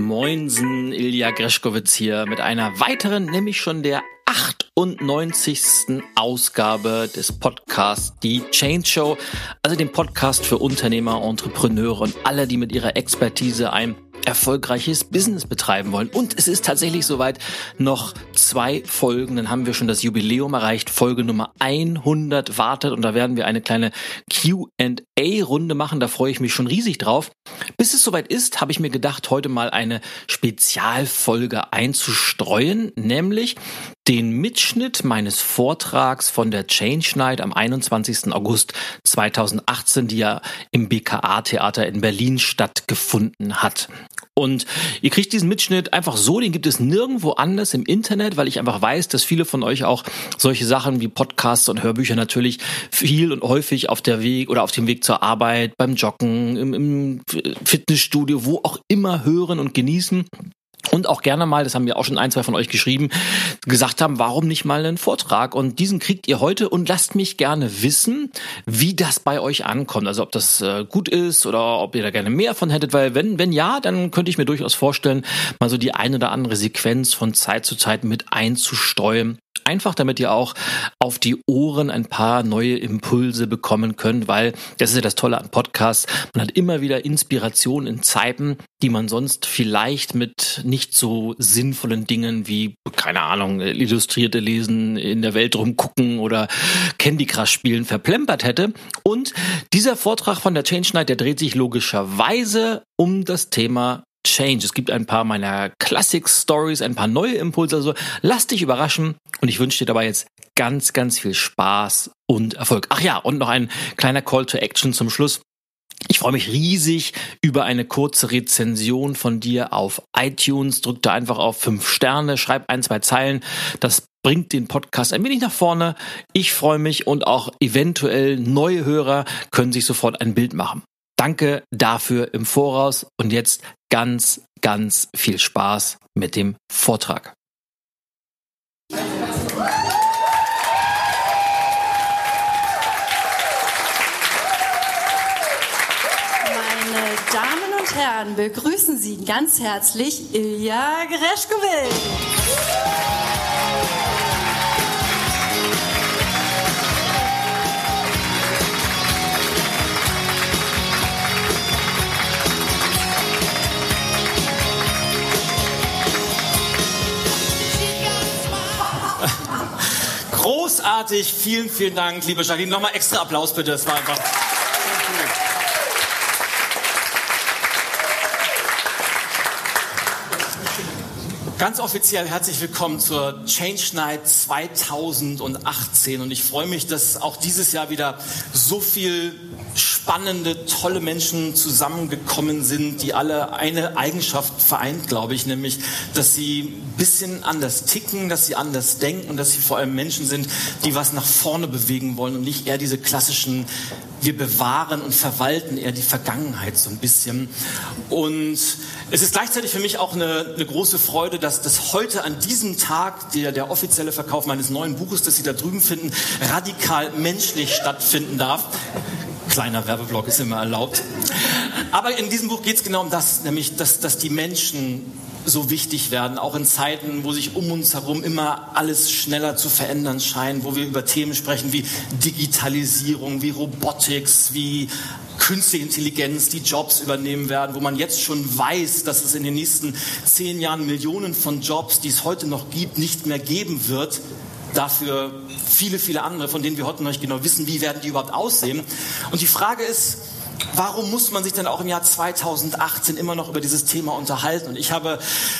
Moinsen, Ilja Greschkowitz hier mit einer weiteren, nämlich schon der 98. Ausgabe des Podcasts Die Change Show, also dem Podcast für Unternehmer, Entrepreneure und alle, die mit ihrer Expertise ein erfolgreiches Business betreiben wollen. Und es ist tatsächlich soweit noch zwei Folgen, dann haben wir schon das Jubiläum erreicht. Folge Nummer 100 wartet und da werden wir eine kleine Q&A-Runde machen. Da freue ich mich schon riesig drauf. Bis es soweit ist, habe ich mir gedacht, heute mal eine Spezialfolge einzustreuen, nämlich den Mitschnitt meines Vortrags von der Change Night am 21. August 2018, die ja im BKA-Theater in Berlin stattgefunden hat. Und ihr kriegt diesen Mitschnitt einfach so, den gibt es nirgendwo anders im Internet, weil ich einfach weiß, dass viele von euch auch solche Sachen wie Podcasts und Hörbücher natürlich viel und häufig auf der Weg oder auf dem Weg zur Arbeit, beim Joggen, im, im Fitnessstudio, wo auch immer hören und genießen und auch gerne mal, das haben mir auch schon ein, zwei von euch geschrieben, gesagt haben, warum nicht mal einen Vortrag? Und diesen kriegt ihr heute und lasst mich gerne wissen, wie das bei euch ankommt. Also ob das äh, gut ist oder ob ihr da gerne mehr von hättet, weil wenn, wenn ja, dann könnte ich mir durchaus vorstellen, mal so die eine oder andere Sequenz von Zeit zu Zeit mit einzusteuern Einfach damit ihr auch auf die Ohren ein paar neue Impulse bekommen könnt, weil das ist ja das Tolle an Podcasts. Man hat immer wieder Inspiration in Zeiten, die man sonst vielleicht mit nicht so sinnvollen Dingen wie, keine Ahnung, Illustrierte lesen, in der Welt rumgucken oder Candy Crush spielen verplempert hätte. Und dieser Vortrag von der Change Night, der dreht sich logischerweise um das Thema Change. Es gibt ein paar meiner Classic Stories, ein paar neue Impulse. Also lass dich überraschen und ich wünsche dir dabei jetzt ganz, ganz viel Spaß und Erfolg. Ach ja, und noch ein kleiner Call to Action zum Schluss. Ich freue mich riesig über eine kurze Rezension von dir auf iTunes. Drück da einfach auf fünf Sterne, schreib ein, zwei Zeilen. Das bringt den Podcast ein wenig nach vorne. Ich freue mich und auch eventuell neue Hörer können sich sofort ein Bild machen. Danke dafür im Voraus und jetzt ganz, ganz viel Spaß mit dem Vortrag. Meine Damen und Herren, begrüßen Sie ganz herzlich Ilja Greschkowitsch. Großartig, vielen, vielen Dank, liebe Jacqueline. Nochmal extra Applaus bitte, es war einfach. Ganz offiziell herzlich willkommen zur Change Night 2018 und ich freue mich, dass auch dieses Jahr wieder so viel spannende, tolle Menschen zusammengekommen sind, die alle eine Eigenschaft vereint, glaube ich, nämlich, dass sie ein bisschen anders ticken, dass sie anders denken und dass sie vor allem Menschen sind, die was nach vorne bewegen wollen und nicht eher diese klassischen wir bewahren und verwalten eher die Vergangenheit so ein bisschen. Und es ist gleichzeitig für mich auch eine, eine große Freude, dass das heute an diesem Tag, der, der offizielle Verkauf meines neuen Buches, das Sie da drüben finden, radikal menschlich stattfinden darf. Kleiner Werbeblock ist immer erlaubt. Aber in diesem Buch geht es genau um das, nämlich, dass, dass die Menschen so wichtig werden, auch in Zeiten, wo sich um uns herum immer alles schneller zu verändern scheint, wo wir über Themen sprechen wie Digitalisierung, wie Robotics, wie künstliche Intelligenz, die Jobs übernehmen werden, wo man jetzt schon weiß, dass es in den nächsten zehn Jahren Millionen von Jobs, die es heute noch gibt, nicht mehr geben wird. Dafür viele, viele andere, von denen wir heute noch nicht genau wissen, wie werden die überhaupt aussehen. Und die Frage ist, warum muss man sich denn auch im Jahr 2018 immer noch über dieses Thema unterhalten? Und ich habe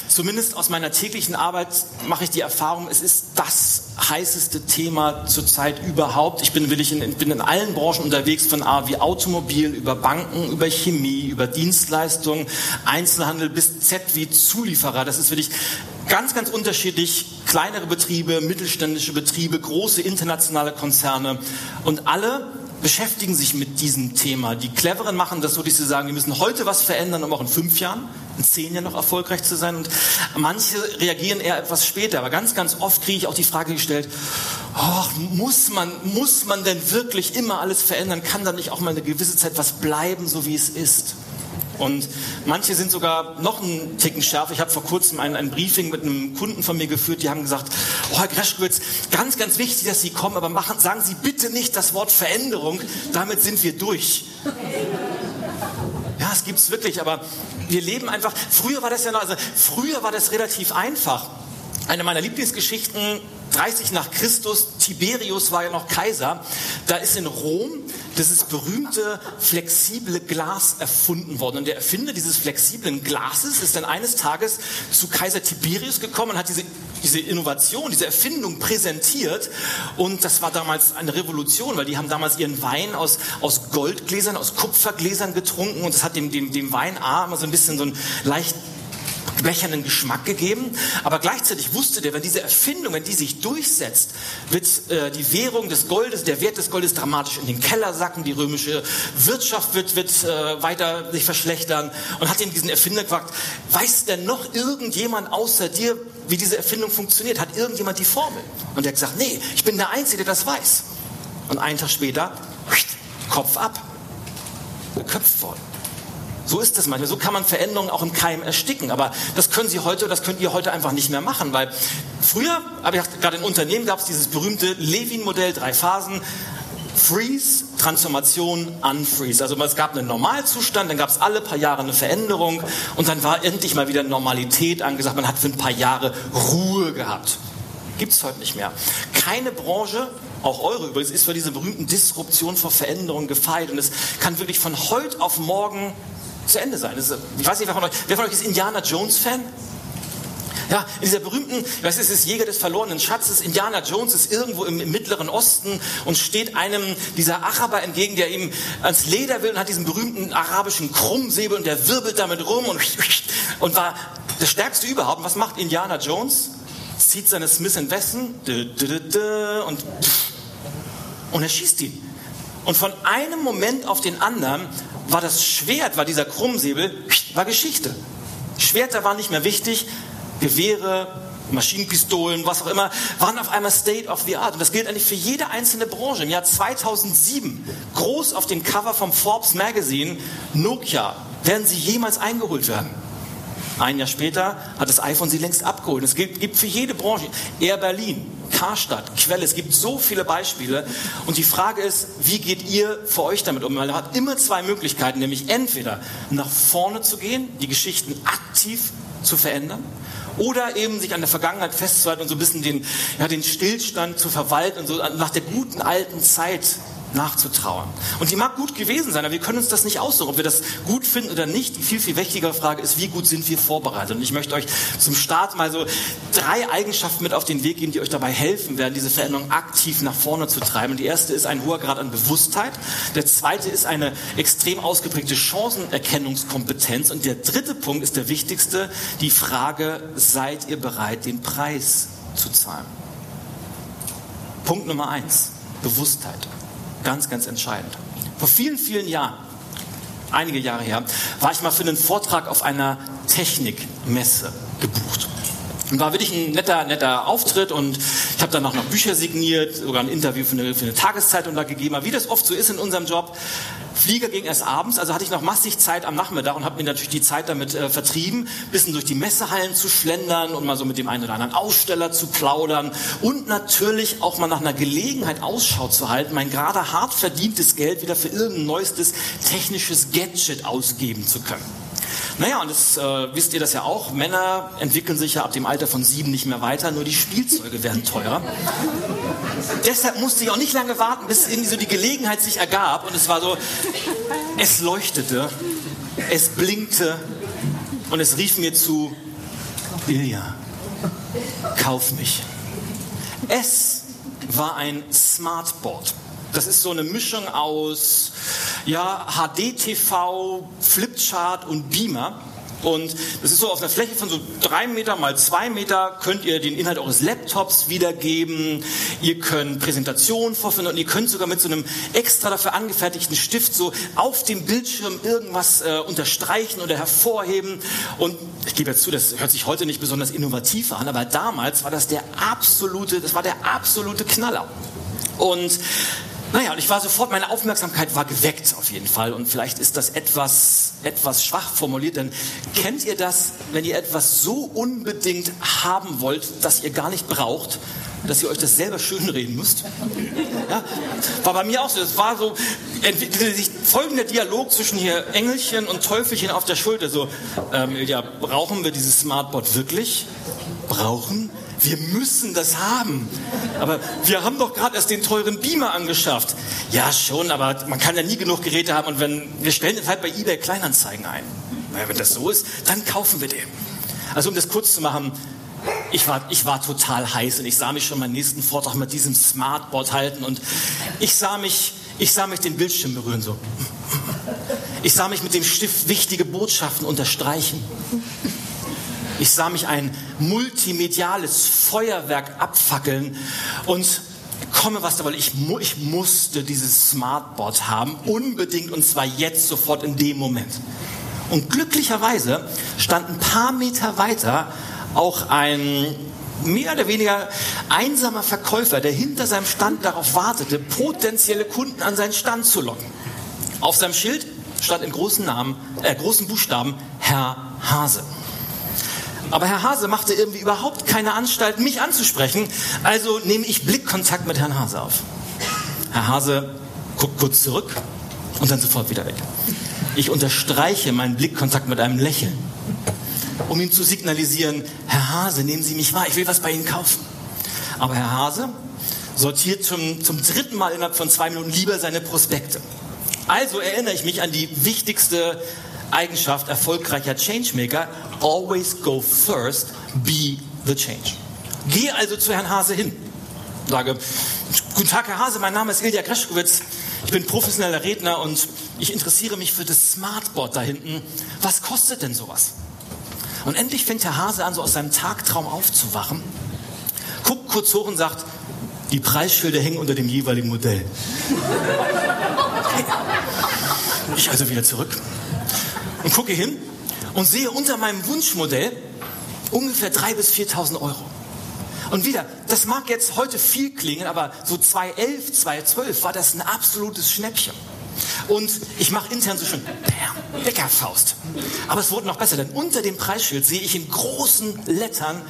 zumindest aus meiner täglichen Arbeit mache ich die Erfahrung, es ist das heißeste Thema zurzeit überhaupt. Ich bin, will ich in, bin in allen Branchen unterwegs, von A wie Automobil, über Banken, über Chemie, über Dienstleistungen, Einzelhandel bis Z wie Zulieferer. Das ist wirklich ganz, ganz unterschiedlich. Kleinere Betriebe, mittelständische Betriebe, große internationale Konzerne und alle beschäftigen sich mit diesem Thema. Die Cleveren machen das so, dass sie sagen, wir müssen heute was verändern, um auch in fünf Jahren, in zehn Jahren noch erfolgreich zu sein. Und manche reagieren eher etwas später. Aber ganz, ganz oft kriege ich auch die Frage gestellt, muss, man, muss man denn wirklich immer alles verändern? Kann da nicht auch mal eine gewisse Zeit was bleiben, so wie es ist? Und manche sind sogar noch einen Ticken schärfer. Ich habe vor kurzem ein, ein, Briefing mit einem Kunden von mir geführt, die haben gesagt, oh Herr Greschkowitz, ganz, ganz wichtig, dass Sie kommen, aber machen, sagen Sie bitte nicht das Wort Veränderung, damit sind wir durch. Ja, es gibt es wirklich, aber wir leben einfach, früher war das ja noch, also früher war das relativ einfach. Eine meiner Lieblingsgeschichten 30 nach Christus, Tiberius war ja noch Kaiser, da ist in Rom dieses berühmte flexible Glas erfunden worden. Und der Erfinder dieses flexiblen Glases ist dann eines Tages zu Kaiser Tiberius gekommen und hat diese, diese Innovation, diese Erfindung präsentiert. Und das war damals eine Revolution, weil die haben damals ihren Wein aus, aus Goldgläsern, aus Kupfergläsern getrunken und das hat dem, dem, dem Weinarm so ein bisschen so ein leicht bechernden Geschmack gegeben. Aber gleichzeitig wusste der, wenn diese Erfindung, wenn die sich durchsetzt, wird äh, die Währung des Goldes, der Wert des Goldes dramatisch in den Keller sacken, die römische Wirtschaft wird, wird äh, weiter sich verschlechtern und hat ihm diesen Erfinder gefragt, weiß denn noch irgendjemand außer dir, wie diese Erfindung funktioniert? Hat irgendjemand die Formel? Und er hat gesagt, nee, ich bin der Einzige, der das weiß. Und einen Tag später, Kopf ab, geköpft worden. So ist es manchmal. So kann man Veränderungen auch im Keim ersticken. Aber das können Sie heute, das könnt ihr heute einfach nicht mehr machen, weil früher, aber gerade in Unternehmen gab es dieses berühmte Levin-Modell, drei Phasen. Freeze, Transformation, Unfreeze. Also es gab einen Normalzustand, dann gab es alle paar Jahre eine Veränderung und dann war endlich mal wieder Normalität angesagt. Man hat für ein paar Jahre Ruhe gehabt. Gibt es heute nicht mehr. Keine Branche, auch eure übrigens, ist für diese berühmten Disruption vor Veränderung gefeit und es kann wirklich von heute auf morgen zu Ende sein. Ist, ich weiß nicht, wer von euch, wer von euch ist Indiana Jones Fan? Ja, in dieser berühmten, ich weiß, es ist Jäger des verlorenen Schatzes, Indiana Jones ist irgendwo im, im, Mittleren Osten und steht einem dieser Araber entgegen, der ihm ans Leder will und hat diesen berühmten arabischen Krummsäbel und der wirbelt damit rum und, und war der Stärkste überhaupt. Und was macht Indiana Jones? Zieht seine Smith Wesson und, und er schießt ihn. Und von einem Moment auf den anderen war das Schwert, war dieser Krummsäbel, war Geschichte. Schwerter waren nicht mehr wichtig, Gewehre, Maschinenpistolen, was auch immer, waren auf einmal State of the Art. Und das gilt eigentlich für jede einzelne Branche. Im Jahr 2007, groß auf dem Cover vom Forbes Magazine, Nokia, werden sie jemals eingeholt werden? Ein Jahr später hat das iPhone sie längst abgeholt. Es gibt, gibt für jede Branche. Air Berlin, Karstadt, Quelle, es gibt so viele Beispiele. Und die Frage ist, wie geht ihr für euch damit um? Man hat immer zwei Möglichkeiten, nämlich entweder nach vorne zu gehen, die Geschichten aktiv zu verändern, oder eben sich an der Vergangenheit festzuhalten und so ein bisschen den, ja, den Stillstand zu verwalten und so nach der guten alten Zeit nachzutrauern. Und die mag gut gewesen sein, aber wir können uns das nicht aussuchen, ob wir das gut finden oder nicht. Die viel, viel wichtigere Frage ist, wie gut sind wir vorbereitet? Und ich möchte euch zum Start mal so drei Eigenschaften mit auf den Weg geben, die euch dabei helfen werden, diese Veränderung aktiv nach vorne zu treiben. Und die erste ist ein hoher Grad an Bewusstheit. Der zweite ist eine extrem ausgeprägte Chancenerkennungskompetenz. Und der dritte Punkt ist der wichtigste, die Frage, seid ihr bereit, den Preis zu zahlen? Punkt Nummer eins, Bewusstheit. Ganz, ganz entscheidend. Vor vielen, vielen Jahren, einige Jahre her, war ich mal für einen Vortrag auf einer Technikmesse gebucht. Und war wirklich ein netter, netter Auftritt und ich habe dann auch noch Bücher signiert, sogar ein Interview für eine, für eine Tageszeitung da gegeben. Aber wie das oft so ist in unserem Job, Flieger ging erst abends, also hatte ich noch massig Zeit am Nachmittag und habe mir natürlich die Zeit damit äh, vertrieben, bisschen durch die Messehallen zu schlendern und mal so mit dem einen oder anderen Aussteller zu plaudern und natürlich auch mal nach einer Gelegenheit Ausschau zu halten, mein gerade hart verdientes Geld wieder für irgendein neuestes technisches Gadget ausgeben zu können. Naja, und das äh, wisst ihr das ja auch. Männer entwickeln sich ja ab dem Alter von sieben nicht mehr weiter, nur die Spielzeuge werden teurer. Deshalb musste ich auch nicht lange warten, bis irgendwie so die Gelegenheit sich ergab. Und es war so, es leuchtete, es blinkte und es rief mir zu, Ilja, kauf mich. Es war ein Smartboard. Das ist so eine Mischung aus ja, HD-TV, Flipchart und Beamer. Und das ist so auf einer Fläche von so drei Meter mal zwei Meter könnt ihr den Inhalt eures Laptops wiedergeben. Ihr könnt Präsentationen vorfinden und ihr könnt sogar mit so einem extra dafür angefertigten Stift so auf dem Bildschirm irgendwas äh, unterstreichen oder hervorheben. Und ich gebe jetzt zu, das hört sich heute nicht besonders innovativ an, aber damals war das der absolute, das war der absolute Knaller. Und Naja, und ich war sofort, meine Aufmerksamkeit war geweckt auf jeden Fall. Und vielleicht ist das etwas, etwas schwach formuliert, denn kennt ihr das, wenn ihr etwas so unbedingt haben wollt, dass ihr gar nicht braucht, dass ihr euch das selber schönreden müsst? Ja, war bei mir auch so. Es war so, entwickelte sich folgender Dialog zwischen hier Engelchen und Teufelchen auf der Schulter. So, ähm, ja, brauchen wir dieses Smartboard wirklich? Brauchen? Wir müssen das haben. Aber wir haben doch gerade erst den teuren Beamer angeschafft. Ja, schon, aber man kann ja nie genug Geräte haben und wenn, wir stellen das halt bei eBay Kleinanzeigen ein. Wenn das so ist, dann kaufen wir den. Also um das kurz zu machen, ich war, ich war total heiß und ich sah mich schon meinen nächsten Vortrag mit diesem Smartboard halten und ich sah mich, ich sah mich den Bildschirm berühren so. Ich sah mich mit dem Stift wichtige Botschaften unterstreichen. Ich sah mich ein multimediales Feuerwerk abfackeln und komme was da, weil ich, ich musste dieses Smartboard haben, unbedingt und zwar jetzt sofort in dem Moment. Und glücklicherweise stand ein paar Meter weiter auch ein mehr oder weniger einsamer Verkäufer, der hinter seinem Stand darauf wartete, potenzielle Kunden an seinen Stand zu locken. Auf seinem Schild stand in großen Namen, äh, großen Buchstaben Herr Hase. Aber Herr Hase machte irgendwie überhaupt keine Anstalt, mich anzusprechen. Also nehme ich Blickkontakt mit Herrn Hase auf. Herr Hase guckt kurz zurück und dann sofort wieder weg. Ich unterstreiche meinen Blickkontakt mit einem Lächeln, um ihm zu signalisieren, Herr Hase, nehmen Sie mich wahr, ich will was bei Ihnen kaufen. Aber Herr Hase sortiert zum, zum dritten Mal innerhalb von zwei Minuten lieber seine Prospekte. Also erinnere ich mich an die wichtigste Eigenschaft erfolgreicher Changemaker, always go first, be the change. Gehe also zu Herrn Hase hin. Sage, guten Tag, Herr Hase, mein Name ist Ilja Greschkowitz. Ich bin professioneller Redner und ich interessiere mich für das Smartboard da hinten. Was kostet denn sowas? Und endlich fängt Herr Hase an, so aus seinem Tagtraum aufzuwachen, guckt kurz hoch und sagt, die Preisschilder hängen unter dem jeweiligen Modell. Ich also wieder zurück und gucke hin und sehe unter meinem Wunschmodell ungefähr 3.000 bis 4.000 Euro. Und wieder, das mag jetzt heute viel klingen, aber so 2011, 2012 war das ein absolutes Schnäppchen. Und ich mache intern so schön, bam, Bäckerfaust. Aber es wurde noch besser, denn unter dem Preisschild sehe ich in großen Lettern,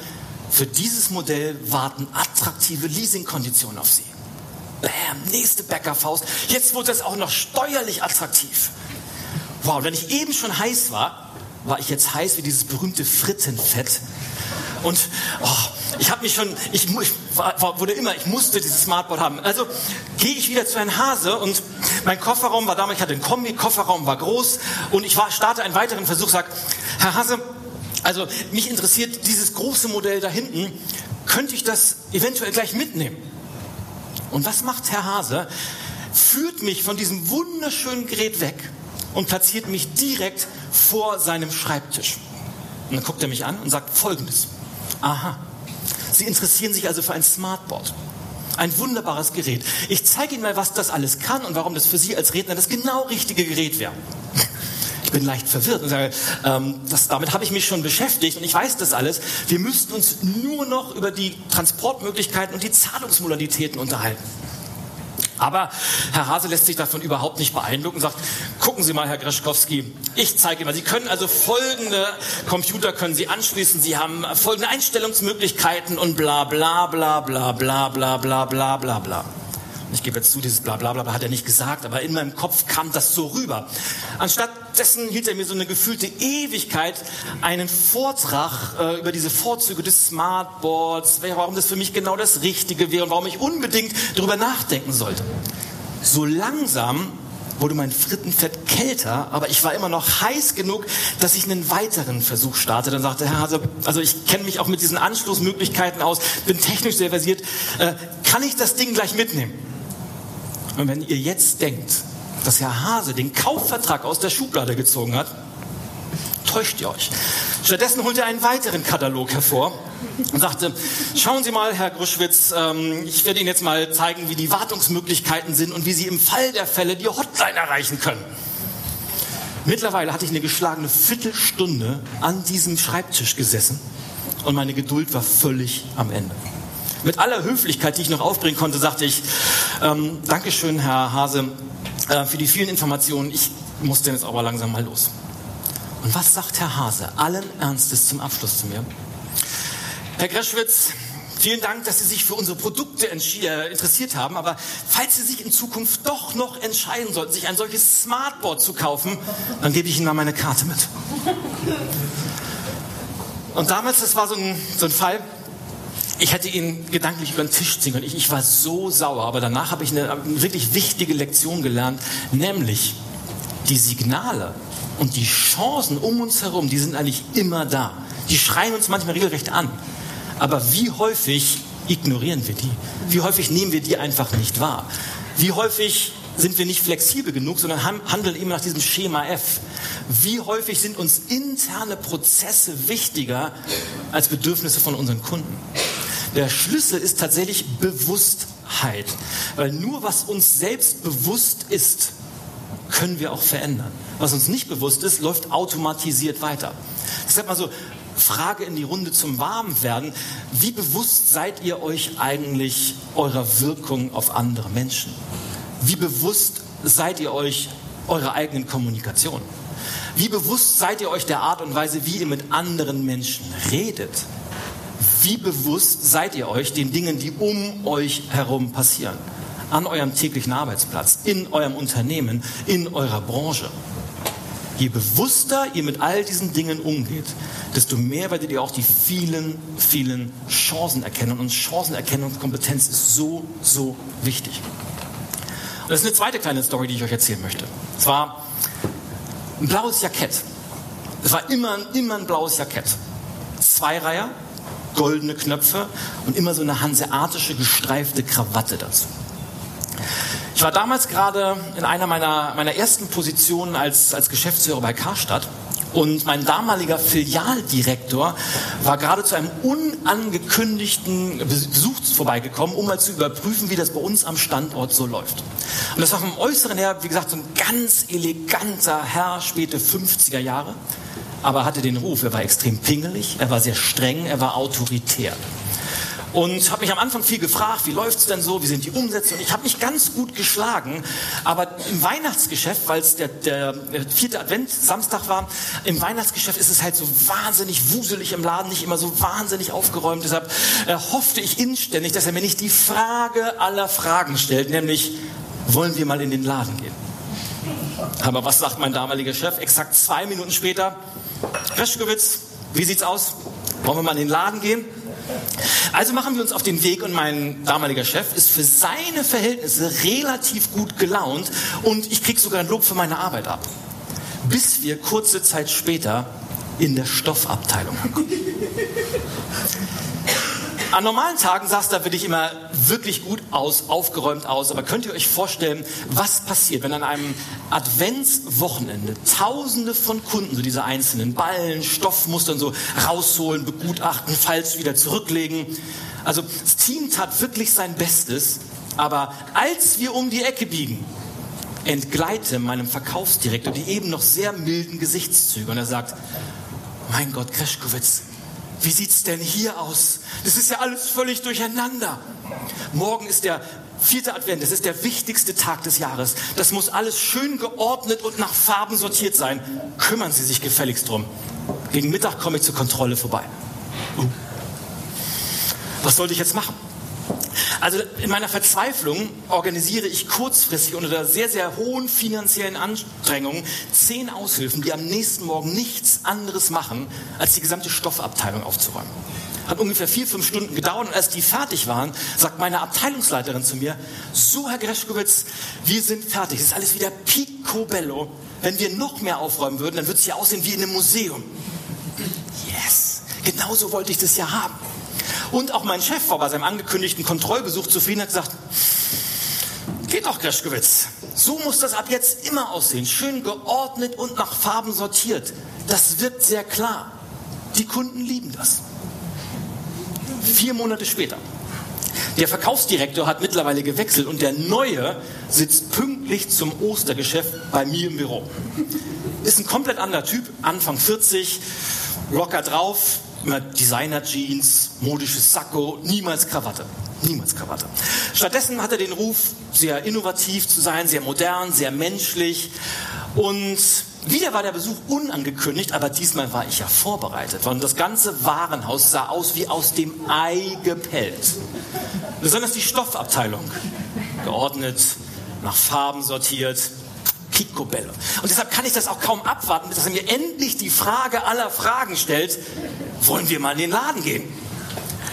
für dieses Modell warten attraktive Leasingkonditionen auf Sie. Bam, nächste Bäckerfaust. Jetzt wurde es auch noch steuerlich attraktiv. Wow, wenn ich eben schon heiß war, war ich jetzt heiß wie dieses berühmte Frittenfett. Und oh, ich habe mich schon, ich, ich war, wurde immer, ich musste dieses Smartboard haben. Also gehe ich wieder zu Herrn Hase und mein Kofferraum war damals, ich hatte einen Kombi, Kofferraum war groß und ich war, starte einen weiteren Versuch, sag, Herr Hase, also mich interessiert dieses große Modell da hinten, könnte ich das eventuell gleich mitnehmen? Und was macht Herr Hase? Führt mich von diesem wunderschönen Gerät weg und platziert mich direkt vor seinem Schreibtisch. Und dann guckt er mich an und sagt Folgendes. Aha, Sie interessieren sich also für ein Smartboard. Ein wunderbares Gerät. Ich zeige Ihnen mal, was das alles kann und warum das für Sie als Redner das genau richtige Gerät wäre. Ich bin leicht verwirrt und sage, ähm, das, damit habe ich mich schon beschäftigt und ich weiß das alles. Wir müssten uns nur noch über die Transportmöglichkeiten und die Zahlungsmodalitäten unterhalten. Aber Herr Hase lässt sich davon überhaupt nicht beeindrucken und sagt, gucken Sie mal, Herr Greschkowski, ich zeige Ihnen mal. Sie können also folgende Computer können Sie anschließen. Sie haben folgende Einstellungsmöglichkeiten und bla bla bla bla bla bla bla bla bla bla. Ich gebe jetzt zu, dieses Blablabla hat er nicht gesagt, aber in meinem Kopf kam das so rüber. Anstattdessen hielt er mir so eine gefühlte Ewigkeit einen Vortrag äh, über diese Vorzüge des Smartboards, warum das für mich genau das Richtige wäre und warum ich unbedingt darüber nachdenken sollte. So langsam wurde mein Frittenfett kälter, aber ich war immer noch heiß genug, dass ich einen weiteren Versuch starte. Dann sagte Herr Hase, also ich kenne mich auch mit diesen Anschlussmöglichkeiten aus, bin technisch sehr versiert, äh, kann ich das Ding gleich mitnehmen? Und wenn ihr jetzt denkt, dass Herr Hase den Kaufvertrag aus der Schublade gezogen hat, täuscht ihr euch. Stattdessen holt er einen weiteren Katalog hervor und sagte, schauen Sie mal, Herr Gruschwitz, ähm, ich werde Ihnen jetzt mal zeigen, wie die Wartungsmöglichkeiten sind und wie Sie im Fall der Fälle die Hotline erreichen können. Mittlerweile hatte ich eine geschlagene Viertelstunde an diesem Schreibtisch gesessen und meine Geduld war völlig am Ende. Mit aller Höflichkeit, die ich noch aufbringen konnte, sagte ich, Ähm, Dankeschön, Herr Hase, äh, für die vielen Informationen. Ich muss denn jetzt aber langsam mal los. Und was sagt Herr Hase allen Ernstes zum Abschluss zu mir? Herr Greschwitz, vielen Dank, dass Sie sich für unsere Produkte äh, interessiert haben. Aber falls Sie sich in Zukunft doch noch entscheiden sollten, sich ein solches Smartboard zu kaufen, dann gebe ich Ihnen mal meine Karte mit. Und damals, das war so ein, so ein Fall, ich hätte ihn gedanklich über den Tisch ziehen können. Ich, ich war so sauer, aber danach habe ich eine, eine wirklich wichtige Lektion gelernt, nämlich die Signale und die Chancen um uns herum, die sind eigentlich immer da. Die schreien uns manchmal regelrecht an. Aber wie häufig ignorieren wir die? Wie häufig nehmen wir die einfach nicht wahr? Wie häufig sind wir nicht flexibel genug, sondern handeln immer nach diesem Schema F. Wie häufig sind uns interne Prozesse wichtiger als Bedürfnisse von unseren Kunden? Der Schlüssel ist tatsächlich Bewusstheit, weil nur was uns selbst bewusst ist, können wir auch verändern. Was uns nicht bewusst ist, läuft automatisiert weiter. Deshalb mal so, Frage in die Runde zum Warmwerden. Wie bewusst seid ihr euch eigentlich eurer Wirkung auf andere Menschen? Wie bewusst seid ihr euch eurer eigenen Kommunikation? Wie bewusst seid ihr euch der Art und Weise, wie ihr mit anderen Menschen redet? Wie bewusst seid ihr euch den Dingen, die um euch herum passieren? An eurem täglichen Arbeitsplatz, in eurem Unternehmen, in eurer Branche. Je bewusster ihr mit all diesen Dingen umgeht, desto mehr werdet ihr auch die vielen, vielen Chancen erkennen. Und Chancenerkennungskompetenz ist so, so wichtig. Das ist eine zweite kleine Story, die ich euch erzählen möchte. Es war ein blaues Jackett. Es war immer, immer ein blaues Jackett. Zweireiher, goldene Knöpfe und immer so eine hanseatische gestreifte Krawatte dazu. Ich war damals gerade in einer meiner, meiner ersten Positionen als, als Geschäftsführer bei Karstadt und mein damaliger Filialdirektor war gerade zu einem unangekündigten Besuch vorbeigekommen, um mal zu überprüfen, wie das bei uns am Standort so läuft. Und das war vom Äußeren her, wie gesagt, so ein ganz eleganter Herr, späte 50er Jahre, aber hatte den Ruf, er war extrem pingelig, er war sehr streng, er war autoritär. Und habe mich am Anfang viel gefragt, wie läuft es denn so, wie sind die Umsätze? Und ich habe mich ganz gut geschlagen. Aber im Weihnachtsgeschäft, weil es der, der vierte Advent Samstag war, im Weihnachtsgeschäft ist es halt so wahnsinnig wuselig im Laden, nicht immer so wahnsinnig aufgeräumt. Deshalb äh, hoffte ich inständig, dass er mir nicht die Frage aller Fragen stellt, nämlich, wollen wir mal in den Laden gehen? Aber was sagt mein damaliger Chef? Exakt zwei Minuten später, Reschkowitz, wie sieht's aus? Wollen wir mal in den Laden gehen? Also machen wir uns auf den Weg und mein damaliger Chef ist für seine Verhältnisse relativ gut gelaunt und ich kriege sogar ein Lob für meine Arbeit ab. Bis wir kurze Zeit später in der Stoffabteilung ankommen. An normalen Tagen sah es da wirklich immer wirklich gut aus, aufgeräumt aus. Aber könnt ihr euch vorstellen, was passiert, wenn an einem Adventswochenende Tausende von Kunden so diese einzelnen Ballen, Stoffmustern so rausholen, begutachten, falls wieder zurücklegen. Also das Team tat wirklich sein Bestes. Aber als wir um die Ecke biegen, entgleite meinem Verkaufsdirektor die eben noch sehr milden Gesichtszüge und er sagt, mein Gott, Kreschkowitz, wie sieht's denn hier aus? Das ist ja alles völlig durcheinander. Morgen ist der vierte Advent, das ist der wichtigste Tag des Jahres. Das muss alles schön geordnet und nach Farben sortiert sein. Kümmern Sie sich gefälligst drum. Gegen Mittag komme ich zur Kontrolle vorbei. Uh. Was sollte ich jetzt machen? Also in meiner Verzweiflung organisiere ich kurzfristig unter sehr, sehr hohen finanziellen Anstrengungen zehn Aushilfen, die am nächsten Morgen nichts anderes machen, als die gesamte Stoffabteilung aufzuräumen. Hat ungefähr vier, fünf Stunden gedauert und als die fertig waren, sagt meine Abteilungsleiterin zu mir, so Herr Greschkowitz, wir sind fertig, es ist alles wieder picobello. Wenn wir noch mehr aufräumen würden, dann würde es ja aussehen wie in einem Museum. Yes, genauso wollte ich das ja haben. Und auch mein Chef war bei seinem angekündigten Kontrollbesuch zufrieden und hat gesagt, geht doch, Greschkowitz. So muss das ab jetzt immer aussehen. Schön geordnet und nach Farben sortiert. Das wirkt sehr klar. Die Kunden lieben das. Vier Monate später. Der Verkaufsdirektor hat mittlerweile gewechselt und der neue sitzt pünktlich zum Ostergeschäft bei mir im Büro. Ist ein komplett anderer Typ, Anfang 40, locker drauf, immer Designer-Jeans, modisches Sakko, niemals Krawatte. Niemals Krawatte. Stattdessen hat er den Ruf, sehr innovativ zu sein, sehr modern, sehr menschlich. Und wieder war der Besuch unangekündigt, aber diesmal war ich ja vorbereitet. Und das ganze Warenhaus sah aus wie aus dem Ei gepellt. Besonders die Stoffabteilung. Geordnet, nach Farben sortiert, Picobello. Und deshalb kann ich das auch kaum abwarten, bis er mir endlich die Frage aller Fragen stellt, wollen wir mal in den Laden gehen?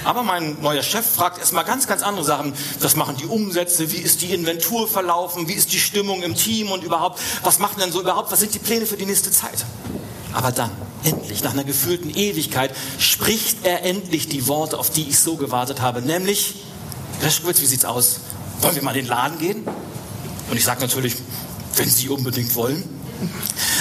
Aber mein neuer Chef fragt erstmal ganz, ganz andere Sachen. Was machen die Umsätze? Wie ist die Inventur verlaufen? Wie ist die Stimmung im Team und überhaupt? Was machen denn so überhaupt? Was sind die Pläne für die nächste Zeit? Aber dann, endlich, nach einer gefühlten Ewigkeit, spricht er endlich die Worte, auf die ich so gewartet habe. Nämlich, Reschkowitz, wie sieht's aus? Wollen wir mal in den Laden gehen? Und ich sage natürlich, wenn Sie unbedingt wollen.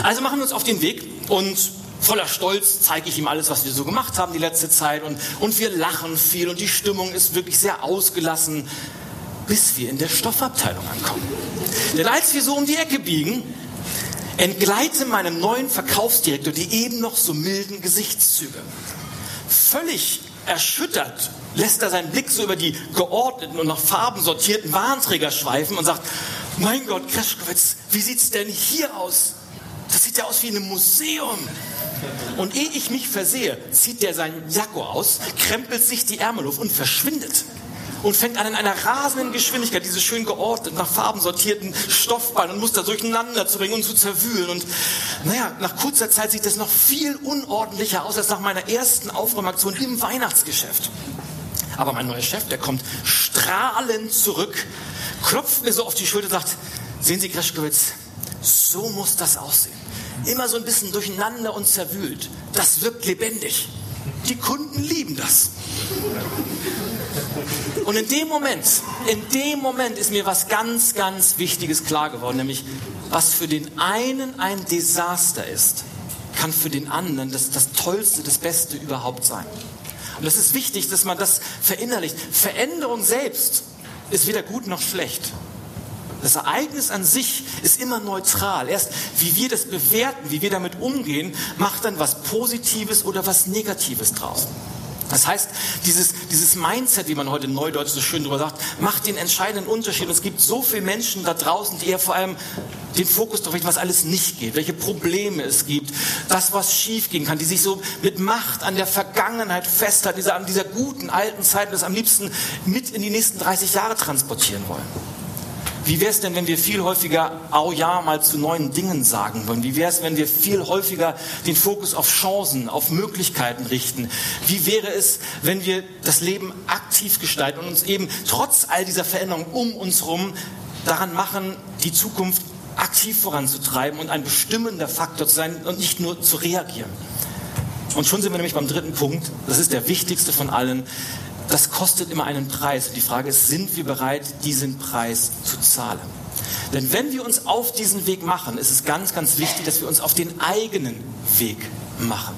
Also machen wir uns auf den Weg und voller Stolz zeige ich ihm alles, was wir so gemacht haben die letzte Zeit und, und wir lachen viel und die Stimmung ist wirklich sehr ausgelassen, bis wir in der Stoffabteilung ankommen. Denn als wir so um die Ecke biegen, entgleite meinem neuen Verkaufsdirektor die eben noch so milden Gesichtszüge. Völlig erschüttert lässt er seinen Blick so über die geordneten und nach Farben sortierten Warnträger schweifen und sagt, mein Gott, Kreschkowitz, wie sieht's denn hier aus? Das sieht ja aus wie ein Museum. Und ehe ich mich versehe, zieht der seinen Sakko aus, krempelt sich die Ärmel auf und verschwindet. Und fängt an in einer rasenden Geschwindigkeit diese schön geordnet, nach Farben sortierten Stoffballen und Muster durcheinander zu bringen und zu zerwühlen. Und naja, nach kurzer Zeit sieht es noch viel unordentlicher aus als nach meiner ersten Aufräumaktion im Weihnachtsgeschäft. Aber mein neuer Chef, der kommt strahlend zurück, klopft mir so auf die Schulter und sagt, sehen Sie, Kreschkowitz, so muss das aussehen immer so ein bisschen durcheinander und zerwühlt. Das wirkt lebendig. Die Kunden lieben das. Und in dem Moment, in dem Moment ist mir was ganz, ganz Wichtiges klar geworden, nämlich was für den einen ein Desaster ist, kann für den anderen das, das Tollste, das Beste überhaupt sein. Und das ist wichtig, dass man das verinnerlicht. Veränderung selbst ist weder gut noch schlecht. Das Ereignis an sich ist immer neutral. Erst wie wir das bewerten, wie wir damit umgehen, macht dann was Positives oder was Negatives draus. Das heißt, dieses, dieses Mindset, wie man heute in Neudeutsch so schön drüber sagt, macht den entscheidenden Unterschied. Und es gibt so viele Menschen da draußen, die eher vor allem den Fokus darauf richten, was alles nicht geht, welche Probleme es gibt, das, was schief gehen kann, die sich so mit Macht an der Vergangenheit festhalten, dieser, an dieser guten alten Zeit, das am liebsten mit in die nächsten 30 Jahre transportieren wollen. Wie wäre es denn, wenn wir viel häufiger Au ja mal zu neuen Dingen sagen wollen? Wie wäre es, wenn wir viel häufiger den Fokus auf Chancen, auf Möglichkeiten richten? Wie wäre es, wenn wir das Leben aktiv gestalten und uns eben trotz all dieser Veränderungen um uns herum daran machen, die Zukunft aktiv voranzutreiben und ein bestimmender Faktor zu sein und nicht nur zu reagieren? Und schon sind wir nämlich beim dritten Punkt. Das ist der wichtigste von allen das kostet immer einen Preis. Und die Frage ist, sind wir bereit, diesen Preis zu zahlen? Denn wenn wir uns auf diesen Weg machen, ist es ganz, ganz wichtig, dass wir uns auf den eigenen Weg machen.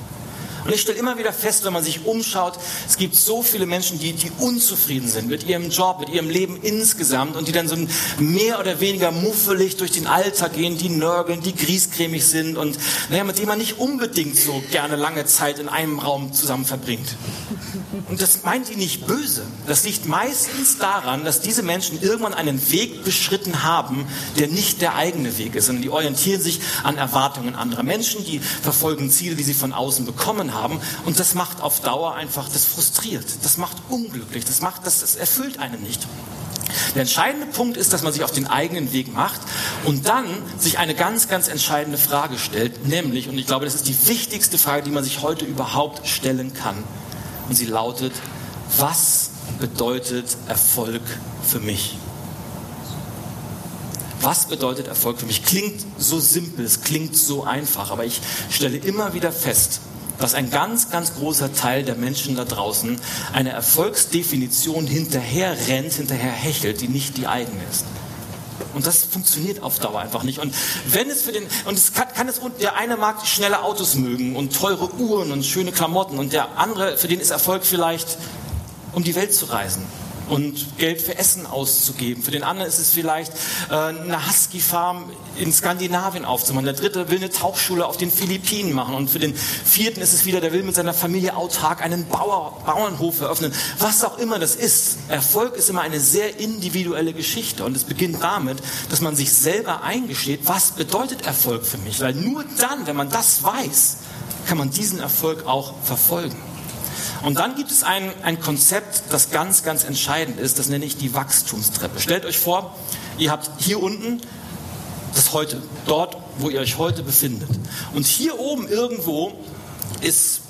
Und ich stelle immer wieder fest, wenn man sich umschaut, es gibt so viele Menschen, die, die unzufrieden sind mit ihrem Job, mit ihrem Leben insgesamt und die dann so mehr oder weniger muffelig durch den Alltag gehen, die nörgeln, die griescremig sind und naja, mit denen man nicht unbedingt so gerne lange Zeit in einem Raum zusammen verbringt. Und das meint die nicht böse. Das liegt meistens daran, dass diese Menschen irgendwann einen Weg beschritten haben, der nicht der eigene Weg ist, sondern die orientieren sich an Erwartungen anderer Menschen, die verfolgen Ziele, die sie von außen bekommen haben. Und das macht auf Dauer einfach, das frustriert, das macht unglücklich, das macht, das, das erfüllt einen nicht. Der entscheidende Punkt ist, dass man sich auf den eigenen Weg macht und dann sich eine ganz, ganz entscheidende Frage stellt, nämlich, und ich glaube, das ist die wichtigste Frage, die man sich heute überhaupt stellen kann, und sie lautet, was bedeutet Erfolg für mich? Was bedeutet Erfolg für mich? Klingt so simpel, es klingt so einfach, aber ich stelle immer wieder fest, dass ein ganz, ganz großer Teil der Menschen da draußen eine Erfolgsdefinition hinterher rennt, hinterher hechelt, die nicht die eigene ist. Und das funktioniert auf Dauer einfach nicht. Und wenn es für den, und es kann, kann es, der eine mag schnelle Autos mögen und teure Uhren und schöne Klamotten und der andere, für den ist Erfolg vielleicht, um die Welt zu reisen und Geld für Essen auszugeben. Für den anderen ist es vielleicht äh, eine Husky-Farm in Skandinavien aufzumachen. Der dritte will eine Tauchschule auf den Philippinen machen. Und für den vierten ist es wieder, der will mit seiner Familie autark einen Bauer, Bauernhof eröffnen. Was auch immer das ist. Erfolg ist immer eine sehr individuelle Geschichte. Und es beginnt damit, dass man sich selber eingesteht, was bedeutet Erfolg für mich. Weil nur dann, wenn man das weiß, kann man diesen Erfolg auch verfolgen. Und dann gibt es ein, ein Konzept, das ganz, ganz entscheidend ist. Das nenne ich die Wachstumstreppe. Stellt euch vor, ihr habt hier unten das Heute, dort, wo ihr euch heute befindet. Und hier oben irgendwo ist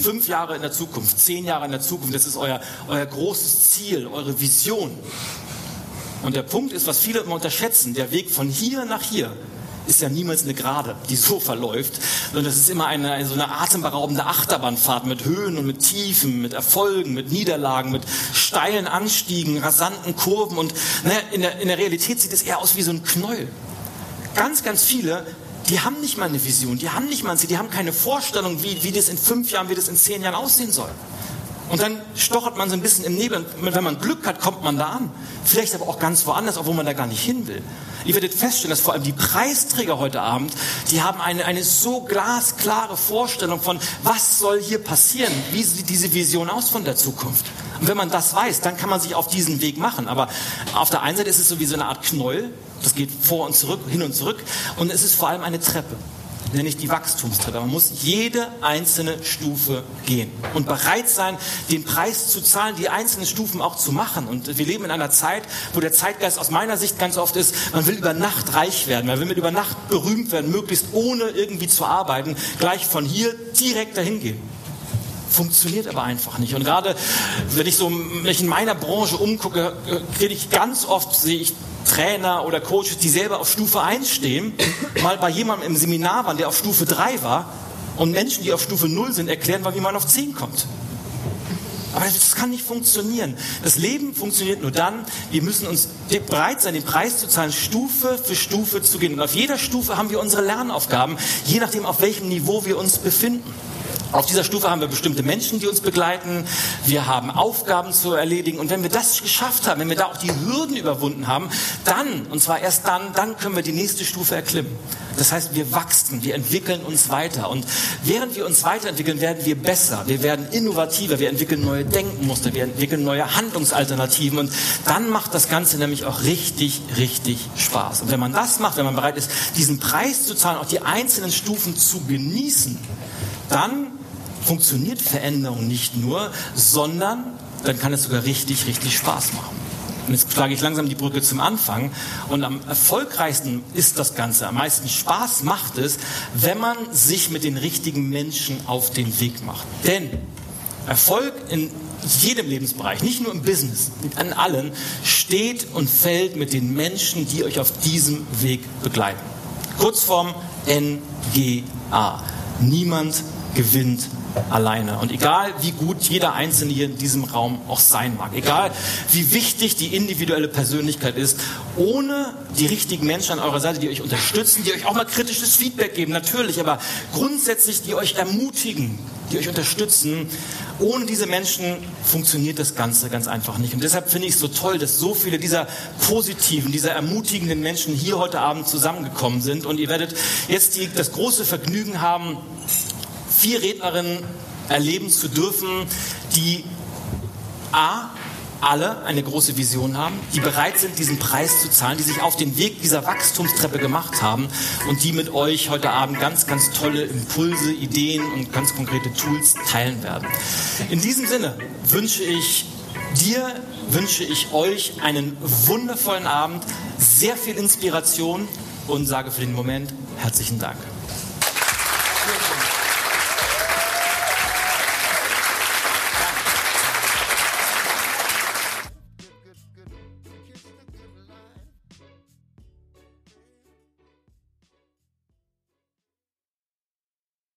fünf Jahre in der Zukunft, zehn Jahre in der Zukunft. Das ist euer, euer großes Ziel, eure Vision. Und der Punkt ist, was viele immer unterschätzen, der Weg von hier nach hier ist ja niemals eine Gerade, die so verläuft, sondern das ist immer eine, so eine atemberaubende Achterbahnfahrt mit Höhen und mit Tiefen, mit Erfolgen, mit Niederlagen, mit steilen Anstiegen, rasanten Kurven und naja, in, der, in der Realität sieht es eher aus wie so ein Knäuel. Ganz, ganz viele die haben nicht mal eine Vision, die haben nicht mal ein Ziel, die haben keine Vorstellung, wie, wie das in fünf Jahren, wie das in zehn Jahren aussehen soll. Und dann stochert man so ein bisschen im Nebel. Und wenn man Glück hat, kommt man da an. Vielleicht aber auch ganz woanders, obwohl man da gar nicht hin will. Ihr werdet feststellen, dass vor allem die Preisträger heute Abend, die haben eine, eine so glasklare Vorstellung von, was soll hier passieren? Wie sieht diese Vision aus von der Zukunft? Und wenn man das weiß, dann kann man sich auf diesen Weg machen. Aber auf der einen Seite ist es so wie so eine Art Knäuel. Das geht vor und zurück, hin und zurück. Und es ist vor allem eine Treppe nenne ich die Wachstumstreppe. Man muss jede einzelne Stufe gehen und bereit sein, den Preis zu zahlen, die einzelnen Stufen auch zu machen. Und wir leben in einer Zeit, wo der Zeitgeist aus meiner Sicht ganz oft ist, man will über Nacht reich werden, man will mit über Nacht berühmt werden, möglichst ohne irgendwie zu arbeiten, gleich von hier direkt dahin gehen funktioniert aber einfach nicht. Und gerade wenn ich so wenn ich in meiner Branche umgucke, kriege ich ganz oft, sehe ich Trainer oder Coaches, die selber auf Stufe 1 stehen, mal bei jemandem im Seminar waren, der auf Stufe 3 war und Menschen, die auf Stufe 0 sind, erklären, wie man auf 10 kommt. Aber das kann nicht funktionieren. Das Leben funktioniert nur dann, wir müssen uns bereit sein, den Preis zu zahlen, Stufe für Stufe zu gehen. Und auf jeder Stufe haben wir unsere Lernaufgaben, je nachdem, auf welchem Niveau wir uns befinden. Auf dieser Stufe haben wir bestimmte Menschen, die uns begleiten. Wir haben Aufgaben zu erledigen. Und wenn wir das geschafft haben, wenn wir da auch die Hürden überwunden haben, dann, und zwar erst dann, dann können wir die nächste Stufe erklimmen. Das heißt, wir wachsen, wir entwickeln uns weiter. Und während wir uns weiterentwickeln, werden wir besser. Wir werden innovativer. Wir entwickeln neue Denkmuster. Wir entwickeln neue Handlungsalternativen. Und dann macht das Ganze nämlich auch richtig, richtig Spaß. Und wenn man das macht, wenn man bereit ist, diesen Preis zu zahlen, auch die einzelnen Stufen zu genießen, dann funktioniert Veränderung nicht nur, sondern dann kann es sogar richtig, richtig Spaß machen. Und jetzt schlage ich langsam die Brücke zum Anfang. Und am erfolgreichsten ist das Ganze, am meisten Spaß macht es, wenn man sich mit den richtigen Menschen auf den Weg macht. Denn Erfolg in jedem Lebensbereich, nicht nur im Business, an allen, steht und fällt mit den Menschen, die euch auf diesem Weg begleiten. Kurzform NGA. Niemand gewinnt alleine. Und egal wie gut jeder Einzelne hier in diesem Raum auch sein mag, egal wie wichtig die individuelle Persönlichkeit ist, ohne die richtigen Menschen an eurer Seite, die euch unterstützen, die euch auch mal kritisches Feedback geben, natürlich, aber grundsätzlich, die euch ermutigen, die euch unterstützen, ohne diese Menschen funktioniert das Ganze ganz einfach nicht. Und deshalb finde ich es so toll, dass so viele dieser positiven, dieser ermutigenden Menschen hier heute Abend zusammengekommen sind. Und ihr werdet jetzt die, das große Vergnügen haben, vier Rednerinnen erleben zu dürfen, die A, alle eine große Vision haben, die bereit sind, diesen Preis zu zahlen, die sich auf den Weg dieser Wachstumstreppe gemacht haben und die mit euch heute Abend ganz, ganz tolle Impulse, Ideen und ganz konkrete Tools teilen werden. In diesem Sinne wünsche ich dir, wünsche ich euch einen wundervollen Abend, sehr viel Inspiration und sage für den Moment herzlichen Dank.